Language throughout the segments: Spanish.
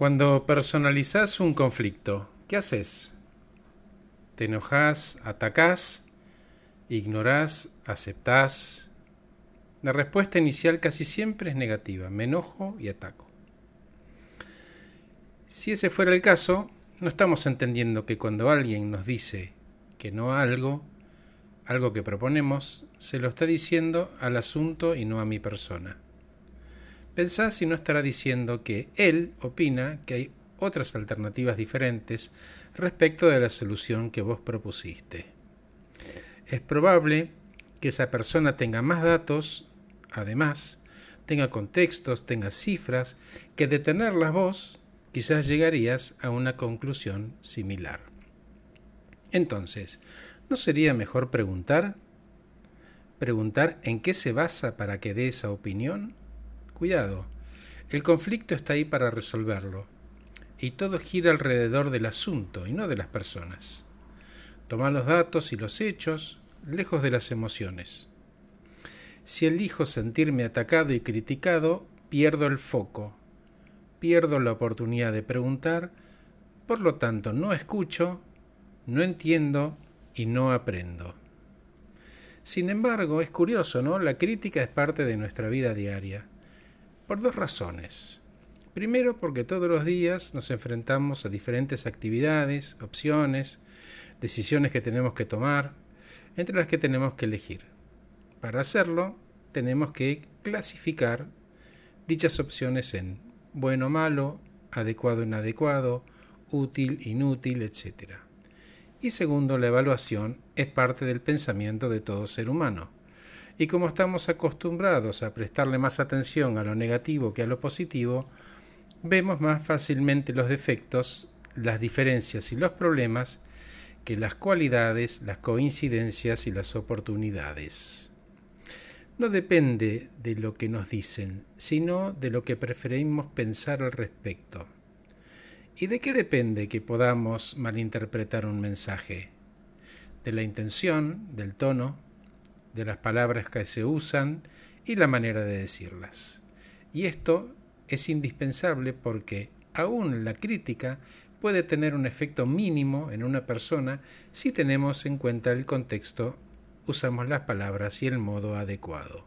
Cuando personalizas un conflicto, ¿qué haces? ¿Te enojas, atacás, ignorás, aceptás? La respuesta inicial casi siempre es negativa, me enojo y ataco. Si ese fuera el caso, no estamos entendiendo que cuando alguien nos dice que no a algo, algo que proponemos, se lo está diciendo al asunto y no a mi persona. Pensá si no estará diciendo que él opina que hay otras alternativas diferentes respecto de la solución que vos propusiste. Es probable que esa persona tenga más datos, además, tenga contextos, tenga cifras, que de tenerlas vos quizás llegarías a una conclusión similar. Entonces, ¿no sería mejor preguntar? ¿Preguntar en qué se basa para que dé esa opinión? Cuidado, el conflicto está ahí para resolverlo, y todo gira alrededor del asunto y no de las personas. Toma los datos y los hechos, lejos de las emociones. Si elijo sentirme atacado y criticado, pierdo el foco, pierdo la oportunidad de preguntar, por lo tanto no escucho, no entiendo y no aprendo. Sin embargo, es curioso, ¿no? La crítica es parte de nuestra vida diaria. Por dos razones. Primero, porque todos los días nos enfrentamos a diferentes actividades, opciones, decisiones que tenemos que tomar, entre las que tenemos que elegir. Para hacerlo, tenemos que clasificar dichas opciones en bueno, malo, adecuado, inadecuado, útil, inútil, etc. Y segundo, la evaluación es parte del pensamiento de todo ser humano y como estamos acostumbrados a prestarle más atención a lo negativo que a lo positivo, vemos más fácilmente los defectos, las diferencias y los problemas que las cualidades, las coincidencias y las oportunidades. No depende de lo que nos dicen, sino de lo que preferimos pensar al respecto. ¿Y de qué depende que podamos malinterpretar un mensaje? De la intención, del tono, de las palabras que se usan y la manera de decirlas. Y esto es indispensable porque aún la crítica puede tener un efecto mínimo en una persona si tenemos en cuenta el contexto, usamos las palabras y el modo adecuado.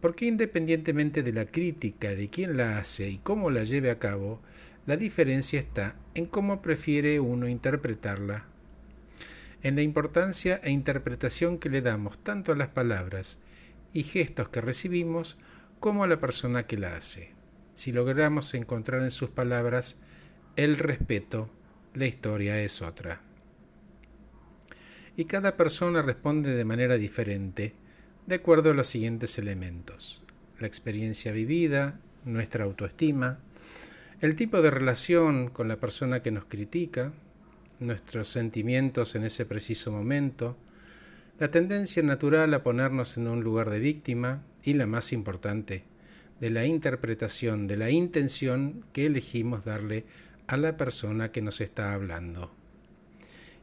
Porque independientemente de la crítica, de quién la hace y cómo la lleve a cabo, la diferencia está en cómo prefiere uno interpretarla en la importancia e interpretación que le damos tanto a las palabras y gestos que recibimos como a la persona que la hace. Si logramos encontrar en sus palabras el respeto, la historia es otra. Y cada persona responde de manera diferente, de acuerdo a los siguientes elementos. La experiencia vivida, nuestra autoestima, el tipo de relación con la persona que nos critica, nuestros sentimientos en ese preciso momento, la tendencia natural a ponernos en un lugar de víctima y la más importante, de la interpretación, de la intención que elegimos darle a la persona que nos está hablando.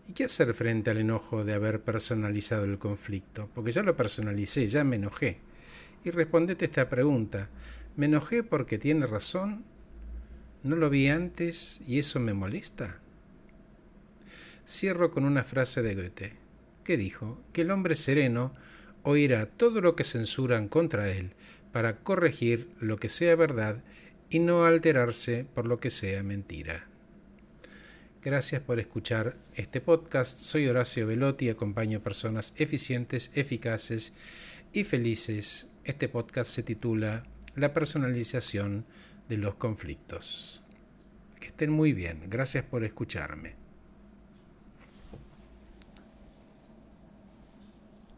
¿Y qué hacer frente al enojo de haber personalizado el conflicto? Porque ya lo personalicé, ya me enojé. Y respondete esta pregunta. ¿Me enojé porque tiene razón? ¿No lo vi antes y eso me molesta? Cierro con una frase de Goethe, que dijo que el hombre sereno oirá todo lo que censuran contra él para corregir lo que sea verdad y no alterarse por lo que sea mentira. Gracias por escuchar este podcast. Soy Horacio Velotti y acompaño personas eficientes, eficaces y felices. Este podcast se titula La personalización de los conflictos. Que estén muy bien. Gracias por escucharme.